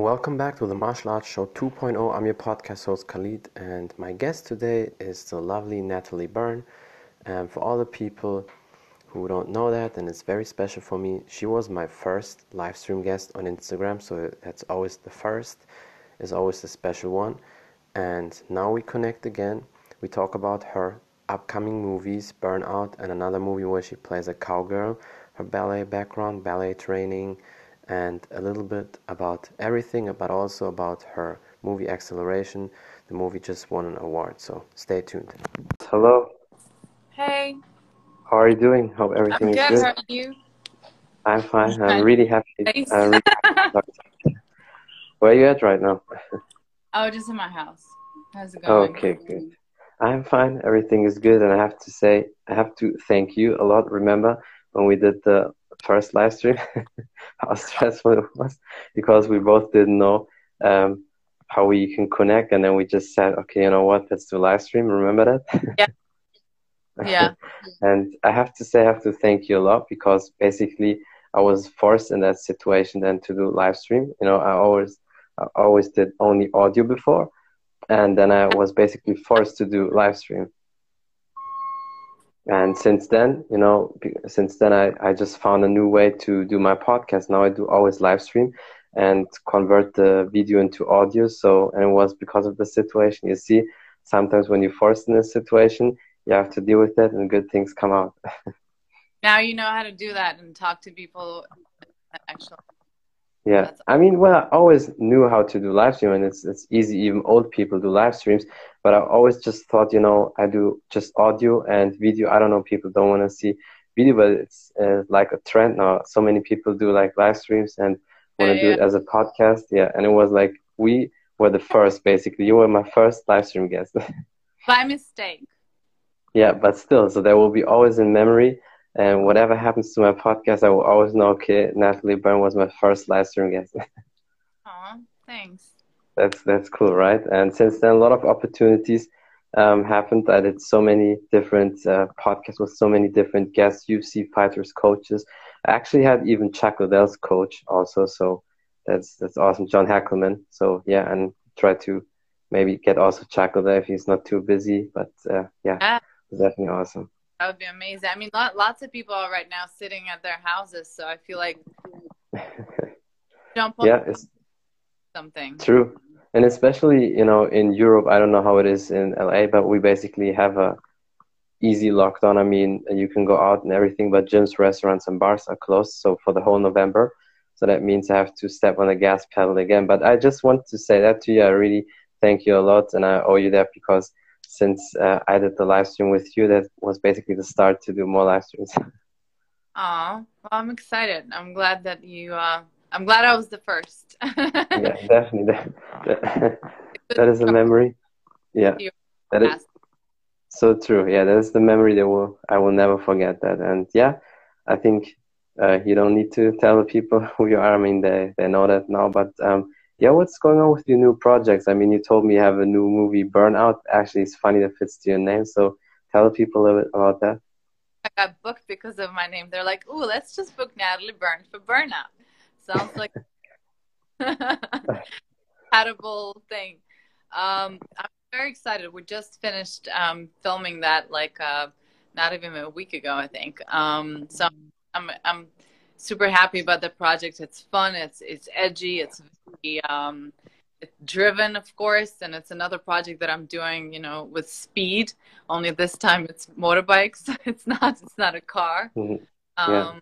Welcome back to the Martial Arts Show 2.0. I'm your podcast host Khalid, and my guest today is the lovely Natalie Burn. And for all the people who don't know that, and it's very special for me, she was my first live stream guest on Instagram, so that's always the first, is always the special one. And now we connect again. We talk about her upcoming movies, Burnout, and another movie where she plays a cowgirl, her ballet background, ballet training and a little bit about everything, but also about her movie Acceleration. The movie just won an award, so stay tuned. Hello. Hey. How are you doing? Hope everything I'm is good. good. How are you? I'm fine. I'm really happy. Nice. I'm really happy. Where are you at right now? oh, just in my house. How's it going? Okay, good. I'm fine. Everything is good, and I have to say, I have to thank you a lot. Remember when we did the first live stream, how stressful it was because we both didn't know um, how we can connect, and then we just said, okay, you know what? Let's do live stream. Remember that? Yeah. Yeah. and I have to say, I have to thank you a lot because basically I was forced in that situation then to do live stream. You know, I always, I always did only audio before, and then I was basically forced to do live stream. And since then, you know, since then I, I just found a new way to do my podcast. Now I do always live stream and convert the video into audio. So, and it was because of the situation. You see, sometimes when you're forced in a situation, you have to deal with it and good things come out. Now you know how to do that and talk to people. Actually, Yeah, That's- I mean, well, I always knew how to do live stream, and it's it's easy. Even old people do live streams, but I always just thought, you know, I do just audio and video. I don't know, people don't want to see video, but it's uh, like a trend now. So many people do like live streams and want to Yeah, do it as a podcast. Yeah, and it was like we were the first, basically. You were my first live stream guest. by mistake. Yeah, but still, so that will be always in memory. And whatever happens to my podcast, I will always know, okay, Natalie Burn was my first live stream guest. Aw, thanks. That's that's cool, right? And since then, a lot of opportunities um, happened. I did so many different uh, podcasts with so many different guests, UFC fighters, coaches. I actually had even Chuck Liddell's coach also, so that's that's awesome. John Hackleman. So yeah, and try to maybe get also Chuck Liddell if he's not too busy. But uh, yeah, Yeah. definitely awesome. That would be amazing. I mean, lot, lots of people are right now sitting at their houses, so I feel like jump on yeah, it's something. True. And especially, you know, in Europe, I don't know how it is in LA, but we basically have a easy lockdown. I mean, you can go out and everything, but gyms, restaurants, and bars are closed. So for the whole November, so that means I have to step on the gas pedal again. But I just want to say that to you. I really thank you a lot, and I owe you that because since uh, I did the live stream with you, that was basically the start to do more live streams. Aw, well, I'm excited. I'm glad that you. Uh, I'm glad I was the first. yeah, definitely. That, that, that is a memory. Yeah, that is. So true. Yeah, that's the memory that will I will never forget that. And yeah, I think uh, you don't need to tell the people who you are. I mean, they they know that now. But um, yeah, what's going on with your new projects? I mean, you told me you have a new movie, Burnout. Actually, it's funny that fits to your name. So tell the people a little bit about that. I got booked because of my name. They're like, "Ooh, let's just book Natalie Burn for Burnout." Sounds like a compatible thing. Um, I'm very excited. We just finished um, filming that like uh, not even a week ago, I think. Um, so I'm I'm super happy about the project. It's fun. It's it's edgy. It's um, it's driven, of course, and it's another project that I'm doing. You know, with speed. Only this time it's motorbikes. it's not it's not a car. Mhm. Um, Yeah.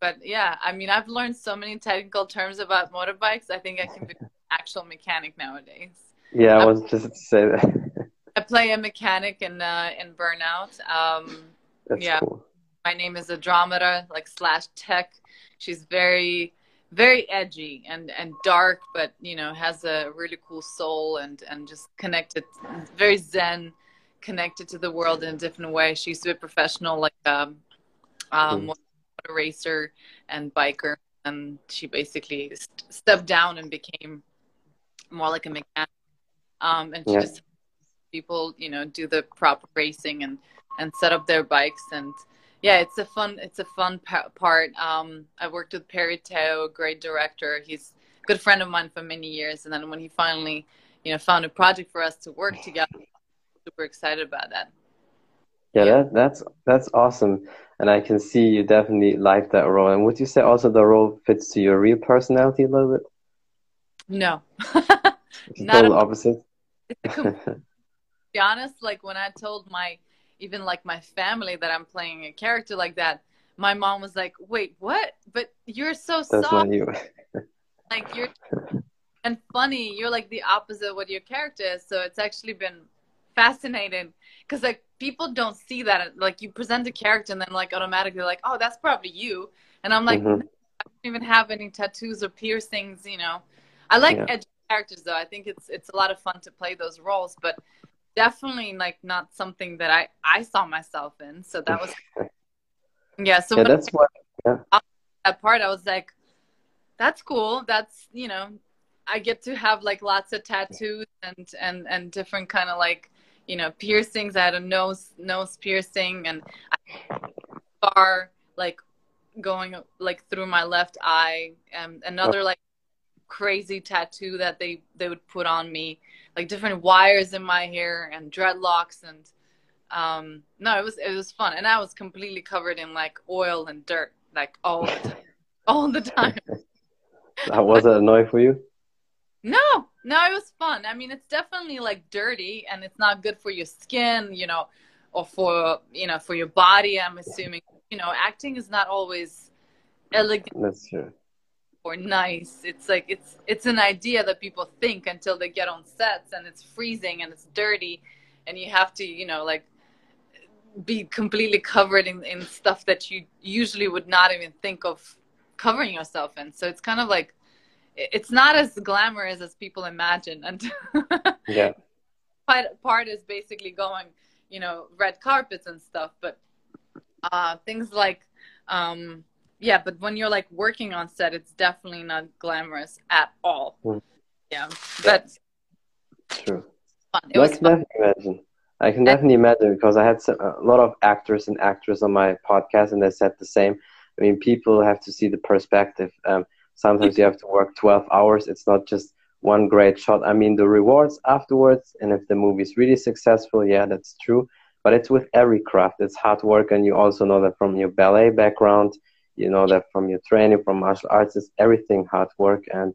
But yeah, I mean, I've learned so many technical terms about motorbikes. I think I can be an actual mechanic nowadays. Yeah, I Um, was just to say that. I play a mechanic in uh, in Burnout. Um, Yeah. cool. My name is Andromeda, like slash tech. She's very, very edgy and and dark, but you know has a really cool soul and and just connected, very zen, connected to the world in a different way. She used to be a professional, like um, um, Mm. motor racer and biker, and she basically st- stepped down and became more like a mechanic. Um, and she Yeah. just people, you know, do the proper racing and and set up their bikes and yeah, it's a fun it's a fun part. Um, I worked with Perry Teo, great director. He's a good friend of mine for many years. And then when he finally, you know, found a project for us to work together, super excited about that. Yeah, yeah. That, that's that's awesome, and I can see you definitely like that role. And would you say also the role fits to your real personality a little bit? No, not total opposite. to be honest, like when I told my even like my family that I'm playing a character like that, my mom was like, "Wait, what? But you're so That's soft. you. like you're and funny. You're like the opposite of what your character is. So it's actually been fascinating because like people don't see that. Like you present a character and then like automatically like, oh, that's probably you. And I'm like, mm-hmm. I don't even have any tattoos or piercings. You know, I like yeah. edgy characters though. I think it's it's a lot of fun to play those roles, but definitely like not something that I I saw myself in. So that was yeah. So yeah, that's what yeah. that part I was like, that's cool. That's you know, I get to have like lots of tattoos and and and different kind of like you know piercings. I had a nose nose piercing and bar like going like through my left eye and another oh. like crazy tattoo that they they would put on me like different wires in my hair and dreadlocks and um no it was it was fun. And i was completely covered in like oil and dirt like all the time. All the time. That wasn't annoying for you? No no it was fun. I mean it's definitely like dirty and it's not good for your skin you know or for you know for your body i'm assuming. You know acting is not always elegant. That's true or nice. It's like it's it's an idea that people think until they get on sets and it's freezing and it's dirty and you have to, you know, like be completely covered in, in stuff that you usually would not even think of covering yourself in. So it's kind of like it's not as glamorous as people imagine and yeah. part part is basically going, you know, red carpets and stuff, but uh things like um yeah, but when you're like working on set, it's definitely not glamorous at all. Mm. Yeah, but true. Fun. It I can fun. definitely imagine. I can definitely imagine because I had a lot of actors and actresses on my podcast, and they said the same. I mean, people have to see the perspective. Um, sometimes you have to work 12 hours. It's not just one great shot. I mean, the rewards afterwards, and if the movie is really successful, yeah, that's true. But it's with every craft. It's hard work, and you also know that from your ballet background you know that from your training from martial arts is everything hard work. And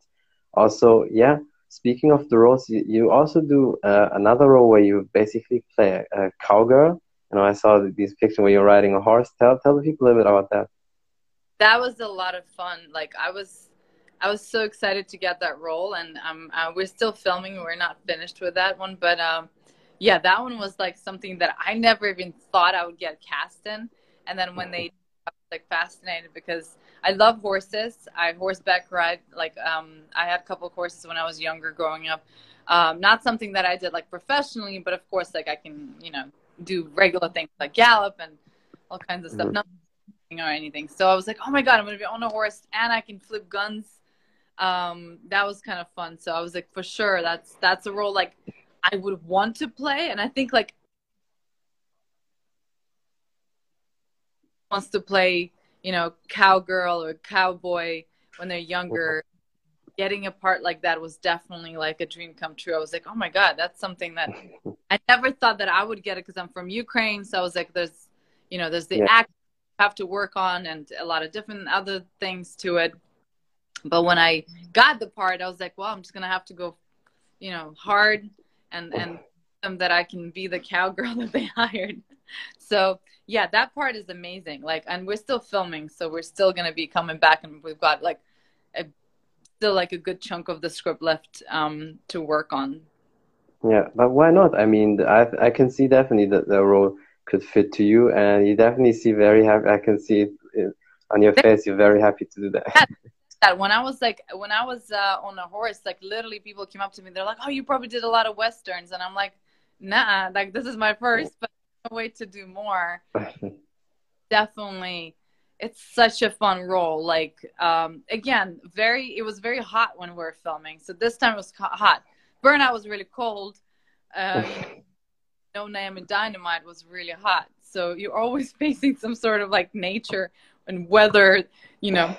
also yeah speaking of the roles you, you also do uh, another role where you basically play a, a cowgirl. You know i saw these pictures where you're riding a horse. Tell tell the people a little bit about that. That was a lot of fun. Like i was i was so excited to get that role. And um, uh, we're still filming. We're not finished with that one. But um, yeah that one was like something that i never even thought i would get cast in. And then when they like fascinated because I love horses. I horseback ride. Like um, I had a couple of horses when I was younger, growing up. Um, not something that I did like professionally, but of course, like I can, you know, do regular things like gallop and all kinds of stuff. Mm-hmm. Nothing or anything. So I was like, oh my god, I'm gonna be on a horse and I can flip guns. Um, that was kind of fun. So I was like, for sure, that's that's a role like I would want to play, and I think like wants to play, you know, cowgirl or cowboy when they're younger, uh-huh. getting a part like that was definitely like a dream come true. I was like, oh my God, that's something that I never thought that I would get it because I'm from Ukraine. So I was like, there's, you know, there's the yeah. act have to work on and a lot of different other things to it. But when I got the part, I was like, well, I'm just going to have to go, you know, hard and, and uh-huh. them that I can be the cowgirl that they hired. So yeah, that part is amazing. Like, and we're still filming, so we're still gonna be coming back, and we've got like a, still like a good chunk of the script left um, to work on. Yeah, but why not? I mean, I I can see definitely that the role could fit to you, and you definitely see very happy. I can see it on your face. You're very happy to do that. that when I was like when I was uh, on a horse, like literally people came up to me. They're like, "Oh, you probably did a lot of westerns," and I'm like, "Nah, like this is my first, but wait to do more. Definitely, it's such a fun role. Like um, again, very it was very hot when we were filming. So this time it was hot. Burnout was really cold. Um, no Name and Dynamite was really hot. So you're always facing some sort of like nature and weather, you know,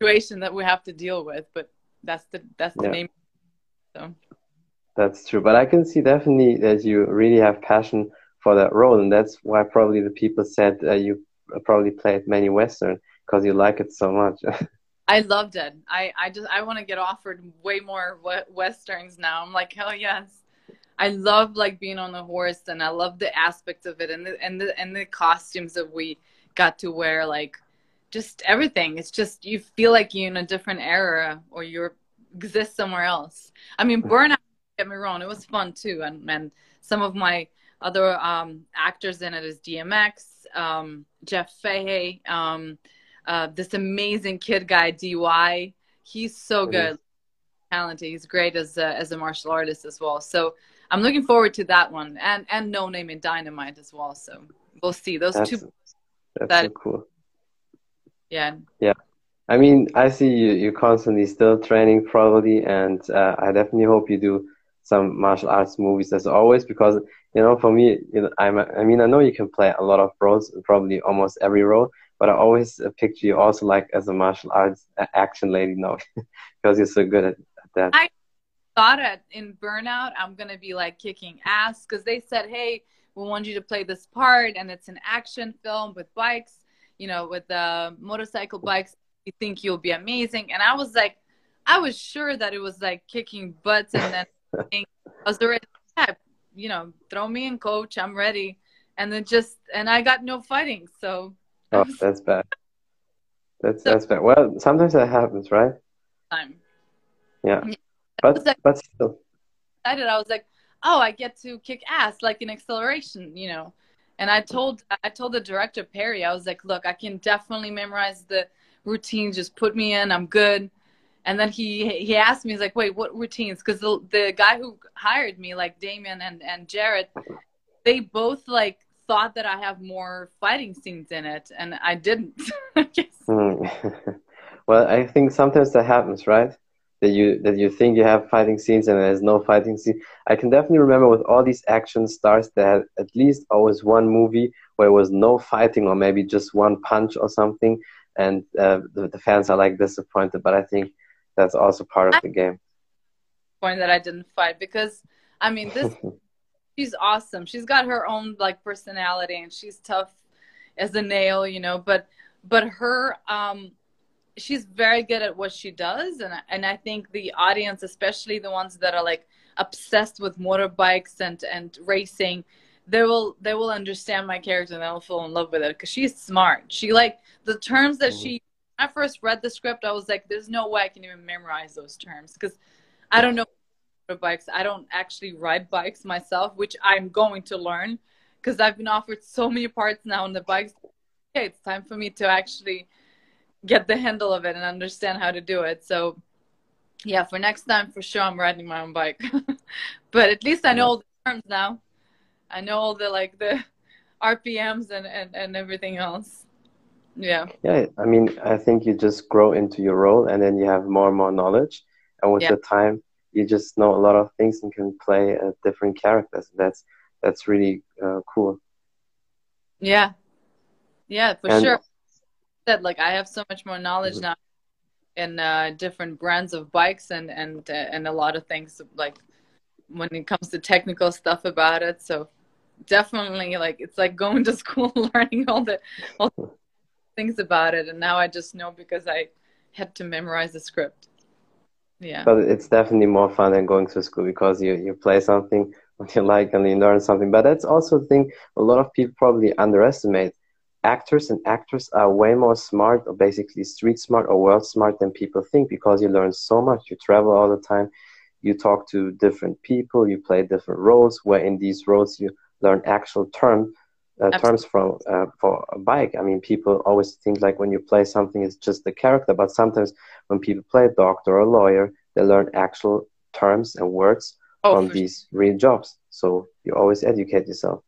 situation that we have to deal with. But That's the that's the Yeah. name. So That's true, but I can see definitely that you really have passion for that role, and that's why probably the people said uh, you probably played many Western because you like it so much. I loved it. I I just I want to get offered way more westerns now. I'm like hell yes. I love like being on the horse, and I love the aspect of it, and the and the and the costumes that we got to wear, like just everything. It's just you feel like you're in a different era, or you exist somewhere else. I mean, Burnout. Get me wrong, it was fun too, and and some of my other um, actors in it is DMX, um, Jeff Fahey, um, uh, this amazing kid guy DY. He's so good, talented. He's great as a, as a martial artist as well. So I'm looking forward to that one, and and No Name in Dynamite as well. So we'll see those That's two. that's that- so cool. Yeah, Yeah. I mean, I see you you constantly still training probably, and uh, I definitely hope you do some martial arts movies as always because you know for me you know, I'm a, I mean I know you can play a lot of roles probably almost every role but I always uh, picture you also like as a martial arts action lady now because you're so good at, at that. I- thought at in Burnout I'm gonna be like kicking ass because they said, hey, we want you to play this part, and it's an action film with bikes, you know, with uh, motorcycle bikes. You think you'll be amazing, and I was like, I was sure that it was like kicking butts, and then I was already, yeah, you know, throw me in, coach, I'm ready, and then just and I got no fighting, so Oh, that's bad. That's So- that's bad. Well, sometimes that happens, right? time. Yeah, Yeah. but like- but still, I did. I was like, oh, I get to kick ass like in acceleration, you know. And I told I told the director Perry, I was like, look, I can definitely memorize the routine. Just put me in, I'm good. And then he he asked me, he's like, wait, what routines? Because the the guy who hired me, like Damien and and Jared, they both like thought that I have more fighting scenes in it, and I didn't. Hmm. well, I think sometimes that happens, right? That you that you think you have fighting scenes and there's no fighting scene. I can definitely remember with all these action stars, had at least always one movie where there was no fighting or maybe just one punch or something, and uh, the, the fans are like disappointed. But I think that's also part of the game. Point that I didn't fight because I mean this she's awesome. She's got her own like personality and she's tough as a nail, you know, but but her um she's very good at what she does and and I think the audience, especially the ones that are like obsessed with motorbikes and and racing, they will they will understand my character and they'll fall in love with it cuz she's smart. She like the terms that she when I first read the script, I was like there's no way I can even memorize those terms cuz I don't know motorbikes. I don't actually ride bikes myself, which I'm going to learn because I've been offered so many parts now on the bikes. Okay, it's time for me to actually get the handle of it and understand how to do it. So, yeah, for next time, for sure, I'm riding my own bike. but at least I know all the terms now. I know all the like the RPMs and and, and everything else. Yeah. Yeah, I mean, I think you just grow into your role and then you have more and more knowledge. And with Yeah. the time, you just know a lot of things and can play uh, different characters. That's that's really uh, cool. Yeah. Yeah, for And- sure. Said like I have so much more knowledge Mhm. now in uh, different brands of bikes and and uh, and a lot of things like when it comes to technical stuff about it. So definitely like it's like going to school learning all the all the things about it and now I just know because I had to memorize the script. Yeah. But it's definitely more fun than going to school because you, you play something what you like and you learn something. But that's also the thing a lot of people probably underestimate. Actors and actors are way more smart or basically street smart or world smart than people think because you learn so much. You travel all the time. You talk to different people. You play different roles where in these roles you learn actual term, uh, terms from uh, for a bike. I mean, people always think like when you play something, it's just the character. But sometimes when people play a doctor or a lawyer, they learn actual terms and words Oh, from these real jobs. So you always educate yourself.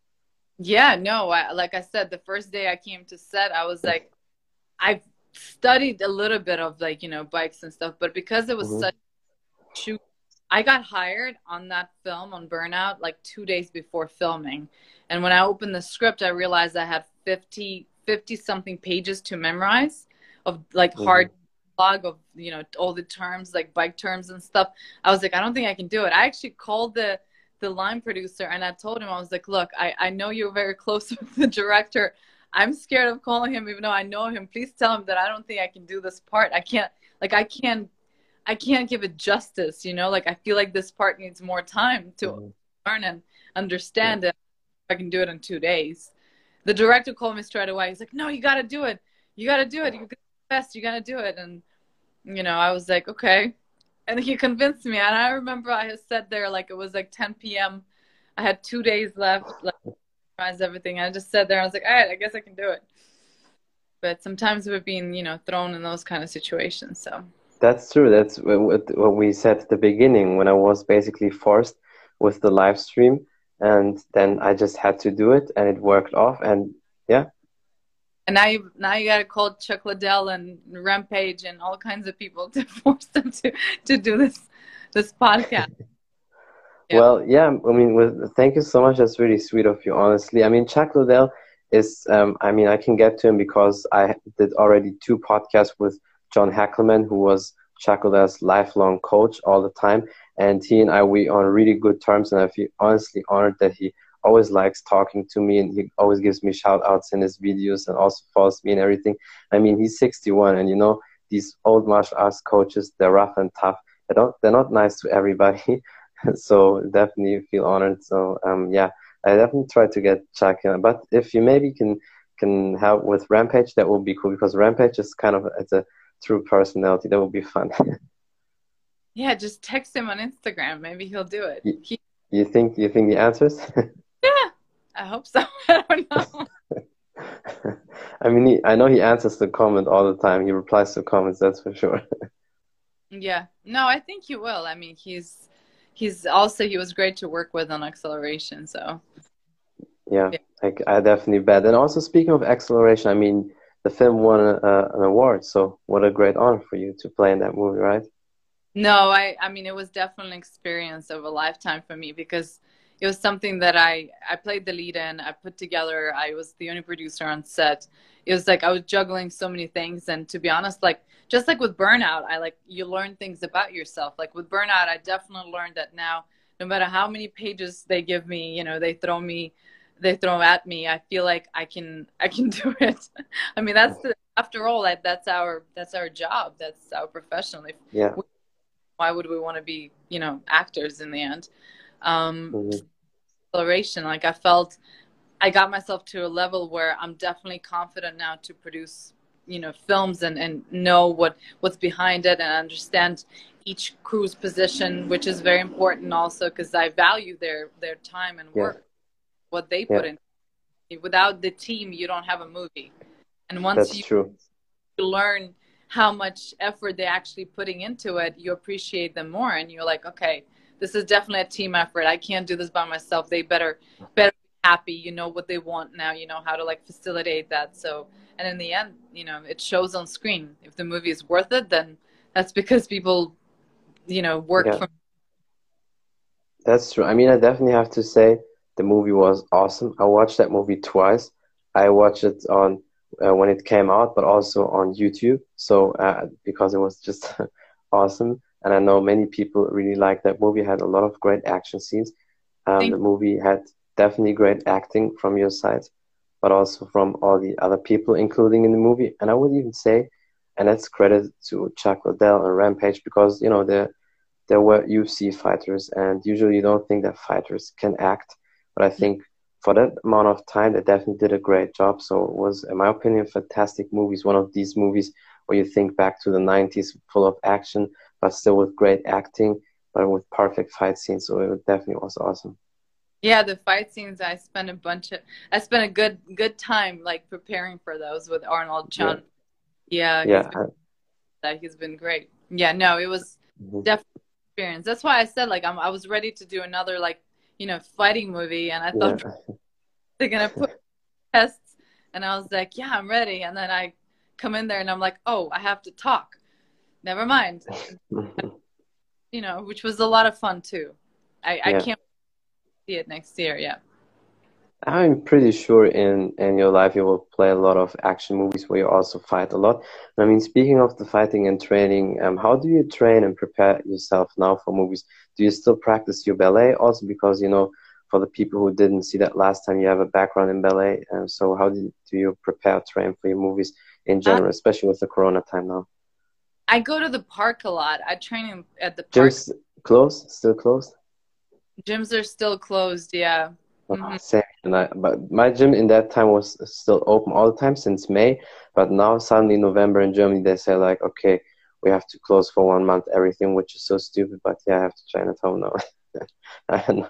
Yeah, no, I, like I said, the first day I came to set, I was like, I've studied a little bit of like, you know, bikes and stuff, but because it was Mhm. such shoot, I got hired on that film on Burnout like two days before filming. And when I opened the script, I realized I had 50, 50 something pages to memorize of like Mhm. hard log of you know all the terms like bike terms and stuff. I was like, I don't think I can do it. I actually called the the line producer and I told him I was like, look, I I know you're very close with the director. I'm scared of calling him even though I know him. Please tell him that I don't think I can do this part. I can't like I can't I can't give it justice, you know? Like I feel like this part needs more time to mm-hmm. learn and understand yeah. it. I can do it in 2 days. The director called me straight away. He's like, "No, you got to do it. You got to do it. You best. You got to do it." And you know, I was like, "Okay." And he convinced me. And I remember I had said there like it was like 10 p.m. I had 2 days left like everything. I just said there I was like, "All right, I guess I can do it." But sometimes we're being, you know, thrown in those kind of situations, so that's true. That's what we said at the beginning when I was basically forced with the live stream, and then I just had to do it, and it worked off, and yeah. And now you now you got to call Chuck Liddell and Rampage and all kinds of people to force them to to do this this podcast. Yeah. Well, yeah. I mean, with, thank you so much. That's really sweet of you. Honestly, I mean, Chuck Liddell is. Um, I mean, I can get to him because I did already two podcasts with John Hackleman, who was Liddell's lifelong coach all the time. And he and I, we on really good terms. And I feel honestly honored that he always likes talking to me and he always gives me shout outs in his videos and also follows me and everything. I mean, he's 61 and you know, these old martial arts coaches, they're rough and tough. They don't, they're not nice to everybody. so definitely feel honored. So, um, yeah, I definitely try to get in. But if you maybe can, can help with Rampage, that would be cool because Rampage is kind of, it's a, true personality. That would be fun. yeah, just text him on Instagram. Maybe he'll do it. You, he... you think you think he answers? yeah, I hope so. I don't know. I mean, he, I know he answers the comment all the time. He replies to comments, that's for sure. yeah, no, I think he will. I mean, he's he's also he was great to work with on acceleration. So yeah, yeah. I, I definitely bet. And also speaking of acceleration, I mean, the film won a, an award. So what a great honor for you to play in that movie, right? No, I I mean it was definitely an experience of a lifetime for me because it was something that I I played the lead in. I put together. I was the only producer on set. It was like I was juggling so many things, and to be honest, like just like with burnout, I like you learn things about yourself. Like with burnout, I definitely learned that now. No matter how many pages they give me, you know, they throw me they throw at me i feel like i can i can do it. I mean that's the, after all that that's our that's our job. That's our profession. If yeah. why would we want to be you know actors in the end? Um mm-hmm. exploration like i felt i got myself to a level where i'm definitely confident now to produce you know films and and know what what's behind it and understand each crew's position which is very important also because i value their their time and work what they put in. Without the team, you don't have a movie. And once That's you true. learn how much effort they're actually putting into it, you appreciate them more, and you're like, okay, this is definitely a team effort. I can't do this by myself. They better better be happy. You know what they want now. You know how to like facilitate that. So, and in the end, you know, it shows on screen. If the movie is worth it, then that's because people, you know, work yeah. from. That's true. I mean, I definitely have to say the movie was awesome. I watched that movie twice. I watched it on uh, when it came out, but also on YouTube. So uh, because it was just awesome, and I know many people really liked that movie. It had a lot of great action scenes. Um, the movie had definitely great acting from your side, but also from all the other people, including in the movie. And I would even say, and that's credit to Chuck Liddell and Rampage because you know they they were UFC fighters, and usually you don't think that fighters can act but I think for that amount of time, they definitely did a great job. So it was, in my opinion, fantastic movies. One of these movies where you think back to the 90s, full of action, but still with great acting, but with perfect fight scenes. So it definitely was awesome. Yeah, the fight scenes. I spent a bunch of. I spent a good good time like preparing for those with Arnold Chon. Yeah. Yeah. yeah. He's been, he's been great. Yeah. No, it was mm-hmm. definitely experience. That's why I said like I'm, I was ready to do another like you know, fighting movie. And I thought yeah. they're going to put tests. And I was like, yeah, I'm ready. And then I come in there and I'm like, oh, I have to talk. Never mind. you know, which was a lot of fun too. I, yeah. I can't see it next year. Yeah. I'm pretty sure in in your life you will play a lot of action movies where you also fight a lot. I mean, speaking of the fighting and training, um, how do you train and prepare yourself now for movies? Do you still practice your ballet also because you know for the people who didn't see that last time, you have a background in ballet. Um, so how do you, do you prepare, train for your movies in general, uh, especially with the Corona time now? I go to the park a lot. I train at the park. Gyms closed? Still closed? Gyms are still closed. Yeah. Mm-hmm. Same. And I, but my gym in that time was still open all the time since May. But now suddenly November in Germany they say like, okay, we have to close for one month everything, which is so stupid. But yeah, I have to train at home now. I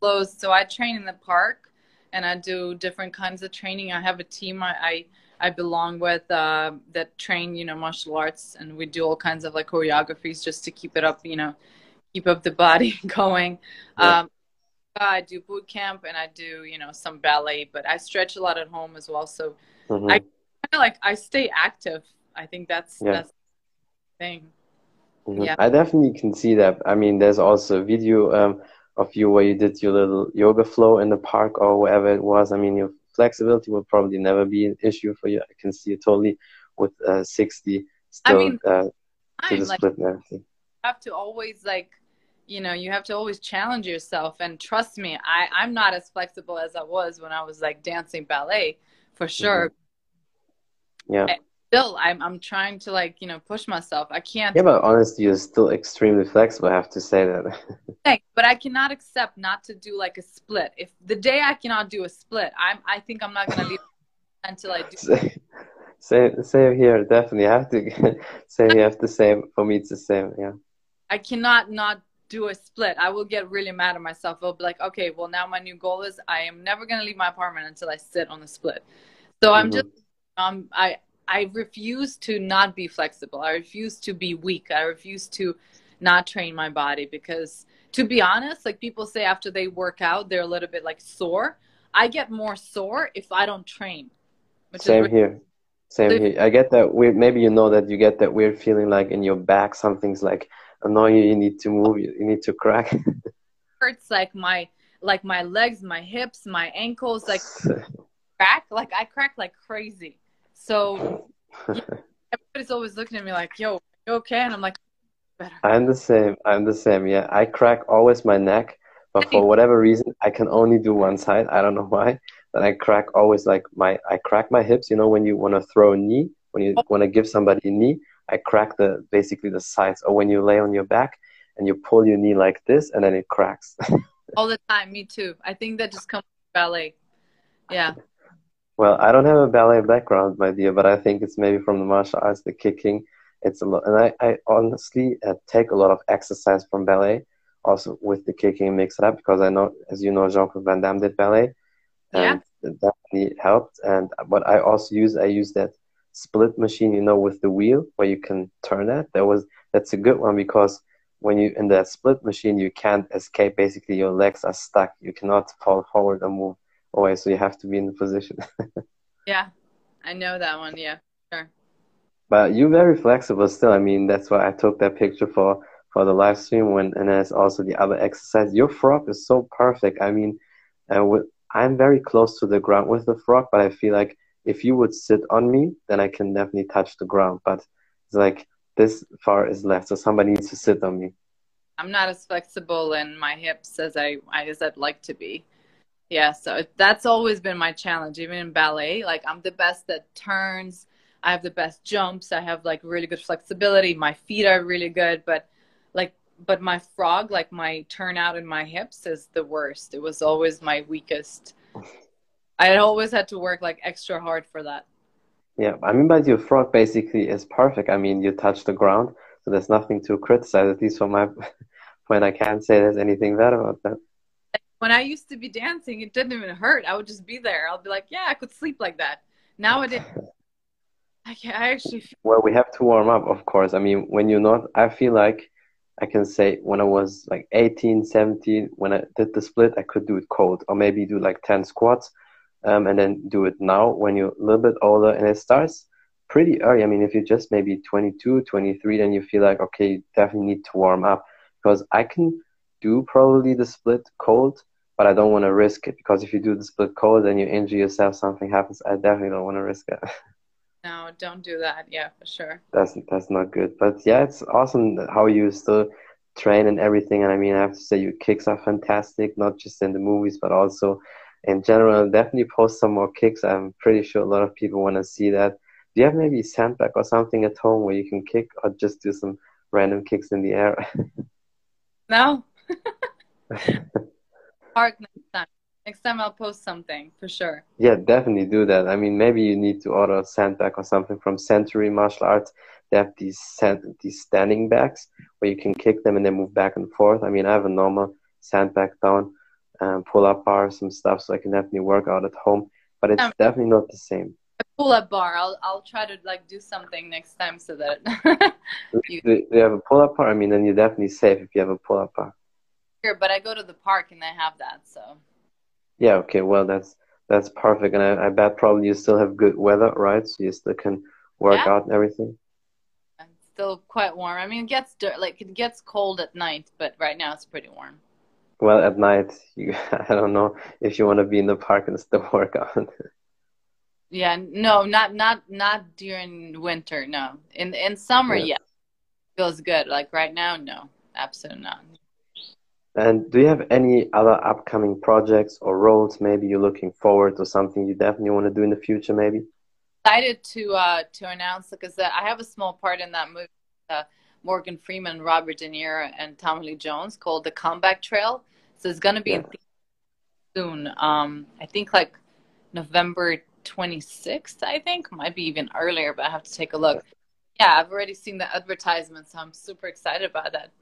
closed. So I train in the park, and I do different kinds of training. I have a team I I, I belong with uh, that train you know martial arts, and we do all kinds of like choreographies just to keep it up. You know, keep up the body going. Yeah. Um, I do boot camp and I do, you know, some ballet, but I stretch a lot at home as well. So mm-hmm. I kind of like I stay active. I think that's yeah. that's the thing. Mm-hmm. Yeah, I definitely can see that. I mean, there's also a video um, of you where you did your little yoga flow in the park or wherever it was. I mean, your flexibility will probably never be an issue for you. I can see it totally with uh, 60 still I mean, uh, to the like, split and everything. You have to always like you know you have to always challenge yourself. And trust me i i'm not as flexible as i was when i was like dancing ballet for sure. Mm-hmm. yeah. And still i'm i'm trying to like you know push myself. I can't yeah but honestly you're still extremely flexible i have to say that. Thanks, but i cannot accept not to do like a split. If the day i cannot do a split i'm i think i'm not gonna leave until i do same same here definitely. I have to say you have the same for me it's the same yeah. I cannot not do a split, I will get really mad at myself. I'll be like, okay, well now my new goal is I am never gonna leave my apartment until I sit on the split. So mm-hmm. I'm just um I I refuse to not be flexible. I refuse to be weak. I refuse to not train my body because to be honest, like people say after they work out, they're a little bit like sore. I get more sore if I don't train. Same really- here. Same so here. I get that weird. Maybe you know that you get that weird feeling like in your back, something's like annoying you. You need to move. You, you need to crack. hurts like my like my legs, my hips, my ankles, like crack. Like I crack like crazy. So yeah, everybody's always looking at me like, "Yo, you okay?" And I'm like, "Better." I'm the same. I'm the same. Yeah, I crack always my neck, but for whatever reason, I can only do one side. I don't know why. Then I crack always like my I crack my hips. You know when you want to throw a knee, when you oh. want to give somebody a knee, I crack the basically the sides. Or when you lay on your back and you pull your knee like this, and then it cracks. All the time, me too. I think that just comes from ballet. Yeah. Well, I don't have a ballet background, my dear, but I think it's maybe from the martial arts, the kicking. It's a lot, and I, I honestly uh, take a lot of exercise from ballet, also with the kicking, mix it up because I know, as you know, Jean Claude Van Damme did ballet, and yeah. that definitely helped. And what I also use, I use that split machine, you know, with the wheel where you can turn it. That was that's a good one because when you in that split machine, you can't escape. Basically, your legs are stuck. You cannot fall forward or move away, so you have to be in the position. yeah, I know that one. Yeah, sure. But you're very flexible still. I mean, that's why I took that picture for for the live stream. When and there's also the other exercise. Your frog is so perfect. I mean, uh, with, I'm very close to the ground with the frog, but I feel like if you would sit on me, then I can definitely touch the ground. But it's like this far is left, so somebody needs to sit on me. I'm not as flexible in my hips as I as I'd like to be. Yeah, so that's always been my challenge, even in ballet. Like I'm the best at turns. I have the best jumps. I have like really good flexibility. My feet are really good, but like but my frog, like my turnout in my hips is the worst. It was always my weakest. I always had to work like extra hard for that. Yeah, I mean, but your frog basically is perfect. I mean, you touch the ground, so there's nothing to criticize. At least from my point, I can't say there's anything bad about that. When I used to be dancing, it didn't even hurt. I would just be there. I'll be like, yeah, I could sleep like that. Nowadays, I, can, I actually. Feel- well, we have to warm up, of course. I mean, when you're not, I feel like I can say when I was like 18, 17, when I did the split, I could do it cold, or maybe do like 10 squats um, and then do it now when you're a little bit older and it starts pretty early i mean if you're just maybe 22 23 then you feel like okay you definitely need to warm up because i can do probably the split cold but I don't want to risk it because if you do the split cold and you injure yourself, something happens. I definitely don't want to risk it. No, don't do that. Yeah, for sure. That's that's not good. But yeah, it's awesome how you still train and everything. And I mean, I have to say, your kicks are fantastic, not just in the movies, but also in general. Definitely post some more kicks. I'm pretty sure a lot of people want to see that. Do you have maybe a sandbag or something at home where you can kick, or just do some random kicks in the air? no. Park next time. Next time I'll post something for sure. Yeah, definitely do that. I mean, maybe you need to order a sandbag or something from Century Martial Arts. They have these sand, these standing bags where you can kick them and they move back and forth. I mean, I have a normal sandbag down, um, pull up bar, some stuff, so I can definitely work out at home. But it's um, definitely not the same. A pull up bar. I'll I'll try to like do something next time so that. you... Do you have a pull up bar? I mean, then you're definitely safe if you have a pull up bar. Sure, but I go to the park and they have that, so. Yeah. Okay. Well, that's that's perfect, and I, I bet probably you still have good weather, right? So you still can work yeah. out and everything. Still quite warm. I mean, it gets like it gets cold at night, but right now it's pretty warm. Well, at night, you I don't know if you want to be in the park and still work out. yeah. No. Not not not during winter. No. In in summer, yeah. yeah. Feels good. Like right now, no. Absolutely not. And do you have any other upcoming projects or roles maybe you're looking forward to something you definitely want to do in the future maybe? Excited to uh, to announce because uh, I have a small part in that movie. Uh, Morgan Freeman, Robert De Niro, and Tommy Lee Jones called The Comeback Trail. So it's going to be yeah. soon. Um, I think like November 26th, I think. Might be even earlier, but I have to take a look. Yeah, I've already seen the advertisement, so I'm super excited about that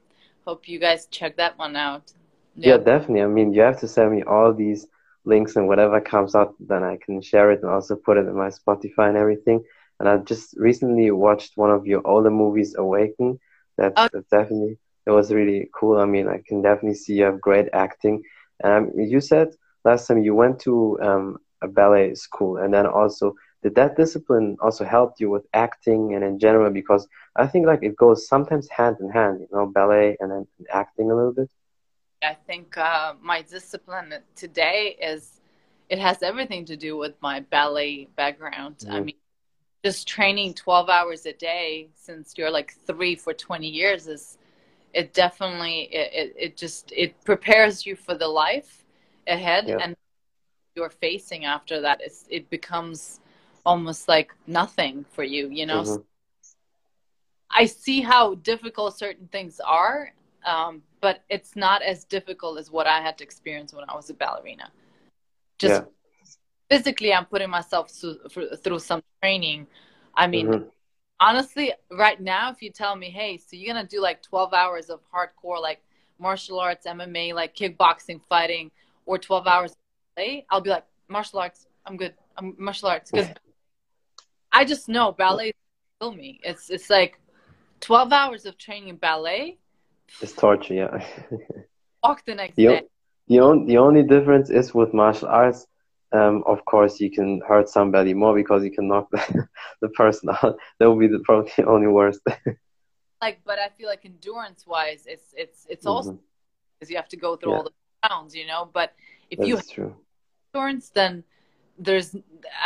hope you guys check that one out. Yeah. yeah, definitely. I mean, you have to send me all these links and whatever comes out, then I can share it and also put it in my Spotify and everything. And I just recently watched one of your older movies, Awaken. That's, oh. that's definitely it was really cool. I mean, I can definitely see you have great acting. Um, you said last time you went to um, a ballet school, and then also did that discipline also help you with acting and in general? Because I think like it goes sometimes hand in hand, you know, ballet and then acting a little bit. I think uh, my discipline today is it has everything to do with my ballet background. Mm. I mm-hmm. mean, just training 12 hours a day since you're like three for 20 years is it definitely it, it, just it prepares you for the life ahead yeah. and you're facing after that it's, it becomes almost like nothing for you you know mm-hmm. i see how difficult certain things are um, but it's not as difficult as what i had to experience when i was a ballerina just yeah. physically i'm putting myself through, through some training i mean mm-hmm. Honestly right now if you tell me hey so you're gonna do like 12 hours of hardcore like martial arts mma like kickboxing fighting or 12 hours play i'll be like martial arts i'm good i'm martial arts because I just know ballet kill me. It's it's like twelve hours of training ballet. It's torture, yeah. walk the next the day. the, on, the only difference is with martial arts. Um, of course, you can hurt somebody more because you can knock the, the person out. That would be the, probably the only worst. like, but I feel like endurance-wise, it's it's it's mm-hmm. also because you have to go through yeah. all the rounds, you know. But if you have true. endurance, then there's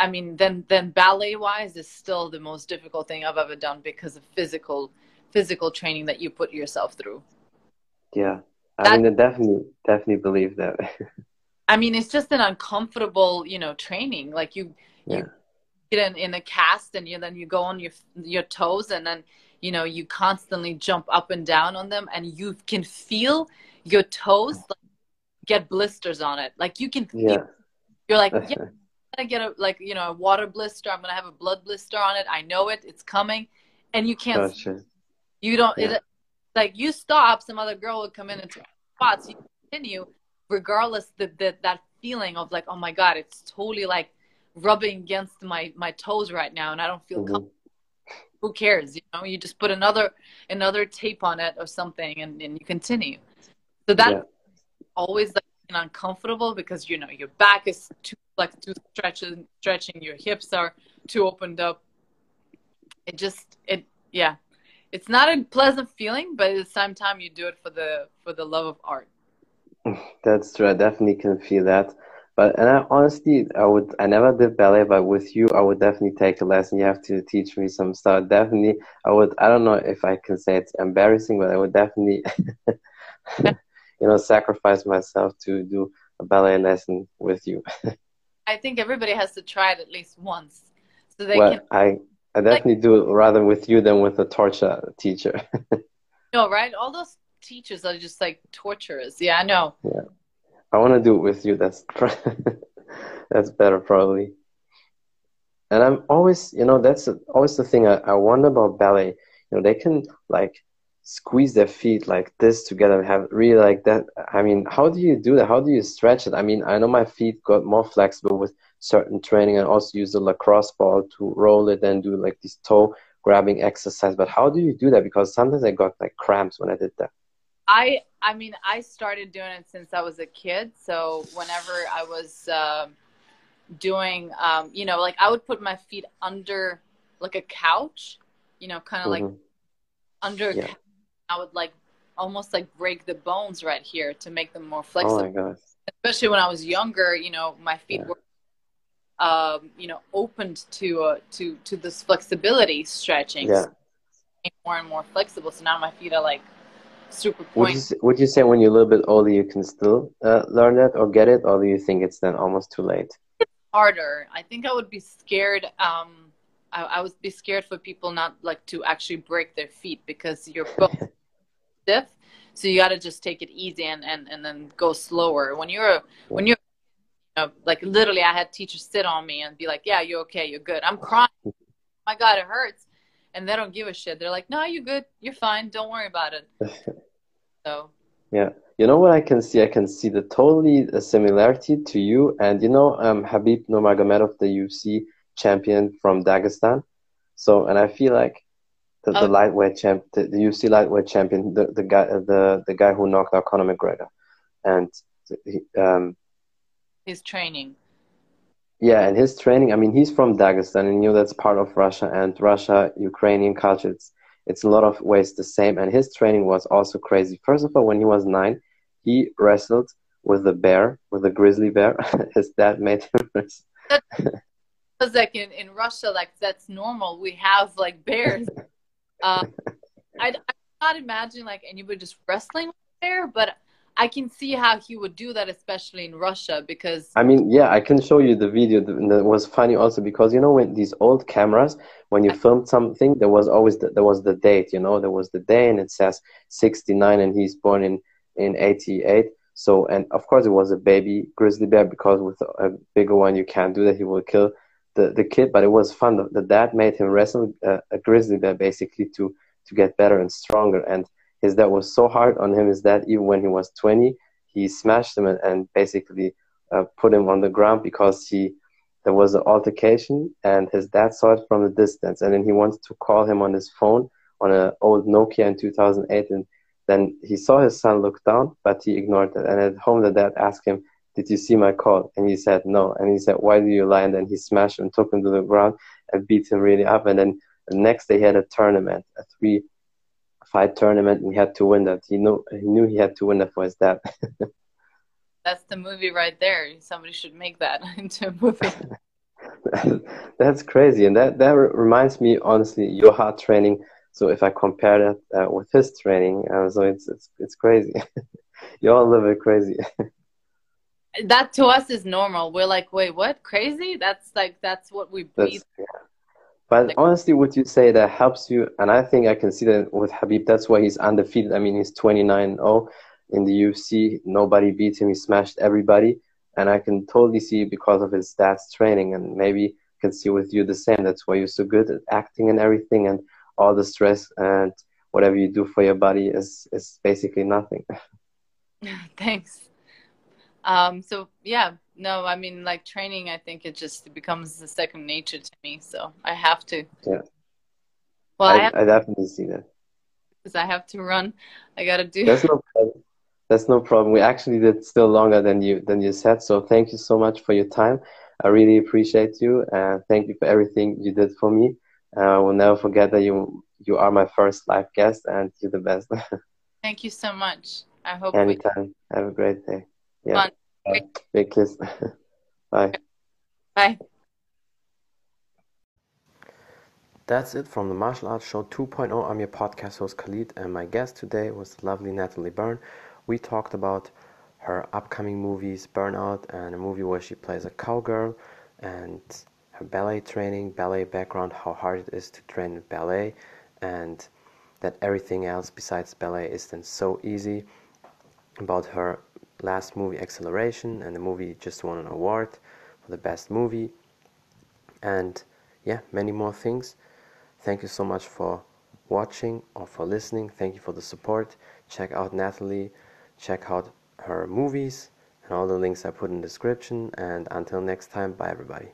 i mean then then ballet wise is still the most difficult thing i've ever done because of physical physical training that you put yourself through yeah i mean i definitely definitely believe that i mean it's just an uncomfortable you know training like you yeah. you get in, in a cast and you then you go on your your toes and then you know you constantly jump up and down on them and you can feel your toes like, get blisters on it like you can feel yeah. you're like yeah gonna get a like you know a water blister. I'm gonna have a blood blister on it. I know it. It's coming, and you can't. Gotcha. You don't. Yeah. It, like you stop, some other girl would come in and spots. You continue, regardless the, the that feeling of like, oh my god, it's totally like rubbing against my my toes right now, and I don't feel mm-hmm. comfortable. Who cares? You know, you just put another another tape on it or something, and, and you continue. So that yeah. always like uncomfortable because you know your back is too like too stretching stretching your hips are too opened up it just it yeah it's not a pleasant feeling but at the same time you do it for the for the love of art That's true. I definitely can feel that. But and I honestly, I would. I never did ballet, but with you, I would definitely take a lesson. You have to teach me some stuff. Definitely, I would. I don't know if I can say it's embarrassing, but I would definitely, you know, sacrifice myself to do a ballet lesson with you. I think everybody has to try it at least once, so they well, can. I I definitely like, do it rather with you than with a torture teacher. no, right? All those teachers are just like torturers. Yeah, I know. Yeah. I want to do it with you. That's that's better probably. And I'm always, you know, that's always the thing I, I wonder about ballet. You know, they can like squeeze their feet like this together and have really like that. I mean, how do you do that? How do you stretch it? I mean, I know my feet got more flexible with certain training and also use the lacrosse ball to roll it and do like this toe grabbing exercise. But how do you do that? Because sometimes I got like cramps when I did that. I I mean I started doing it since I was a kid. So whenever I was uh, doing, um, you know, like I would put my feet under like a couch, you know, kind of mm-hmm. like under. Yeah. I would like almost like break the bones right here to make them more flexible. Oh my gosh! Especially when I was younger, you know, my feet yeah. were. Um, you know, opened to uh, to to this flexibility stretching, yeah. more and more flexible. So now my feet are like super point. Would you, would you say when you're a little bit older you can still uh, learn that or get it, or do you think it's then almost too late? It's harder. I think I would be scared. Um, I, I would be scared for people not like to actually break their feet because you're both stiff. So you got to just take it easy and, and, and then go slower. When you're when you're you know, like literally, I had teachers sit on me and be like, "Yeah, you're okay, you're good." I'm crying. my God, it hurts and they don't give a shit. They're like, "No, you're good. You're fine. Don't worry about it." so. Yeah, you know what I can see? I can see the totally a similarity to you and you know um, Khabib Nurmagomedov, the UFC champion from Dagestan. So, and I feel like the, the oh. lightweight champ, the, the UFC lightweight champion, the the guy, the the guy who knocked out Conor McGregor, and he, um, his training. Yeah, and his training, I mean, he's from Dagestan, and you know that's part of Russia, and Russia, Ukrainian culture, it's, it's a lot of ways the same. And his training was also crazy. First of all, when he was nine, he wrestled with a bear, with a grizzly bear. his dad made him wrestle. Because like in, in Russia, like that's normal. We have like bears. uh, I, I cannot imagine like anybody just wrestling with a bear, but I can see how he would do that, especially in Russia, because I mean, yeah, I can show you the video. That was funny also because you know when these old cameras, when you filmed something, there was always the, there was the date. You know, there was the day, and it says sixty nine, and he's born in in eighty eight. So, and of course, it was a baby grizzly bear because with a bigger one, you can't do that. He will kill the, the kid. But it was fun. The, the dad made him wrestle a, a grizzly bear basically to to get better and stronger. And his dad was so hard on him is that even when he was 20, he smashed him and, and basically uh, put him on the ground because he there was an altercation and his dad saw it from a distance. And then he wanted to call him on his phone on an old Nokia in 2008 and then he saw his son look down but he ignored it. And at home the dad asked him did you see my call? And he said no. And he said why do you lie? And then he smashed him took him to the ground and beat him really up. And then the next day he had a tournament a three fight tournament and he had to win that. He knew he knew he had to win that for his dad. That's the movie right there. Somebody should make that into a movie. That's crazy, and that that reminds me honestly your hard training. So if I compare that uh, with his training, uh, so it's it's it's crazy. you all live it crazy. that to us is normal. We're like, wait, what? Crazy? That's like that's what we breathe. Yeah. But honestly, would you say that helps you? And I think I can see that with Khabib. That's why he's undefeated. I mean, he's 29-0 in the UFC. Nobody beat him. He smashed everybody. And I can totally see because of his stats training. And maybe can see with you the same. That's why you're so good at acting and everything. And all the stress and whatever you do for your body is is basically nothing. Thanks. Um, so yeah, no, I mean like training. I think it just becomes a second nature to me. So I have to. Yeah. Well, I, I, have, I definitely see that. Because I have to run. I gotta do. That's no problem. That's no problem. We actually did still longer than you than you said. So thank you so much for your time. I really appreciate you. and thank you for everything you did for me. Uh, I will never forget that you you are my first live guest, and you're the best. thank you so much. I hope Anytime. We... Have a great day. Yeah. Fun. Big kiss. Bye. Bye. That's it from the Martial Arts Show 2.0. I'm your podcast host Khalid, and my guest today was the lovely Natalie Burn. We talked about her upcoming movies, Burnout, and a movie where she plays a cowgirl, and her ballet training, ballet background, how hard it is to train ballet, and that everything else besides ballet is then so easy. About her last movie, Acceleration, and the movie just won an award for the best movie, and yeah, many more things. Thank you so much for watching or for listening. Thank you for the support. Check out Natalie, check out her movies, and all the links I put in the description. And until next time, bye everybody.